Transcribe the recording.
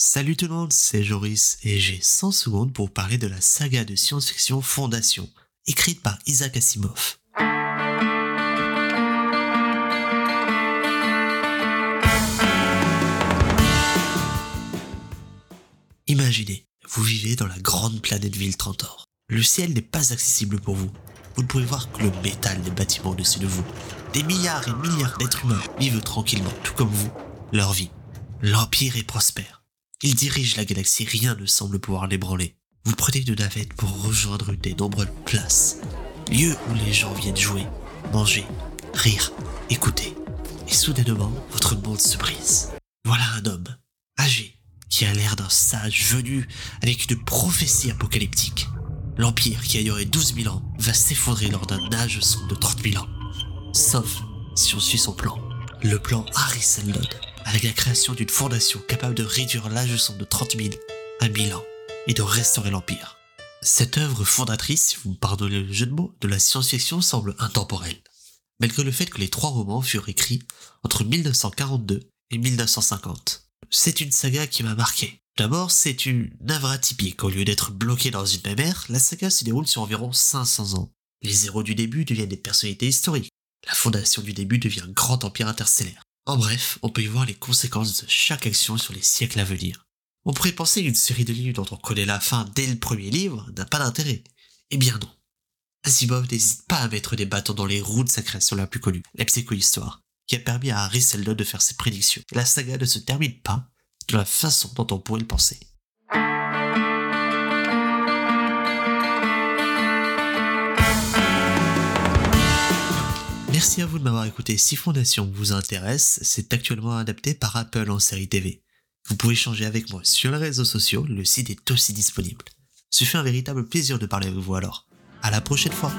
Salut tout le monde, c'est Joris et j'ai 100 secondes pour parler de la saga de science-fiction Fondation, écrite par Isaac Asimov. Imaginez, vous vivez dans la grande planète ville Trantor. Le ciel n'est pas accessible pour vous. Vous ne pouvez voir que le métal des bâtiments au-dessus de vous. Des milliards et milliards d'êtres humains vivent tranquillement, tout comme vous, leur vie. L'Empire est prospère. Ils dirigent la galaxie, rien ne semble pouvoir l'ébranler. Vous prenez une navette pour rejoindre des nombreuses places, lieux où les gens viennent jouer, manger, rire, écouter. Et soudainement, votre monde se brise. Voilà un homme, âgé, qui a l'air d'un sage venu avec une prophétie apocalyptique. L'Empire, qui a duré 12 000 ans, va s'effondrer lors d'un âge sombre de 30 000 ans. Sauf si on suit son plan. Le plan Harry avec la création d'une fondation capable de réduire l'âge sombre de 30 000 à 1000 ans et de restaurer l'Empire. Cette œuvre fondatrice, si vous me pardonnez le jeu de mots, de la science-fiction semble intemporelle, malgré le fait que les trois romans furent écrits entre 1942 et 1950. C'est une saga qui m'a marqué. D'abord, c'est une œuvre atypique. Au lieu d'être bloqué dans une même ère, la saga se déroule sur environ 500 ans. Les héros du début deviennent des personnalités historiques. La fondation du début devient un grand empire interstellaire. En bref, on peut y voir les conséquences de chaque action sur les siècles à venir. On pourrait penser qu'une série de livres dont on connaît la fin dès le premier livre n'a pas d'intérêt. Eh bien non. Asimov n'hésite pas à mettre des bâtons dans les roues de sa création la plus connue, la psychohistoire, qui a permis à Harry Seldon de faire ses prédictions. La saga ne se termine pas de la façon dont on pourrait le penser. Merci à vous de m'avoir écouté. Si Fondation vous intéresse, c'est actuellement adapté par Apple en série TV. Vous pouvez échanger avec moi sur les réseaux sociaux, le site est aussi disponible. Ce fut un véritable plaisir de parler avec vous alors. À la prochaine fois.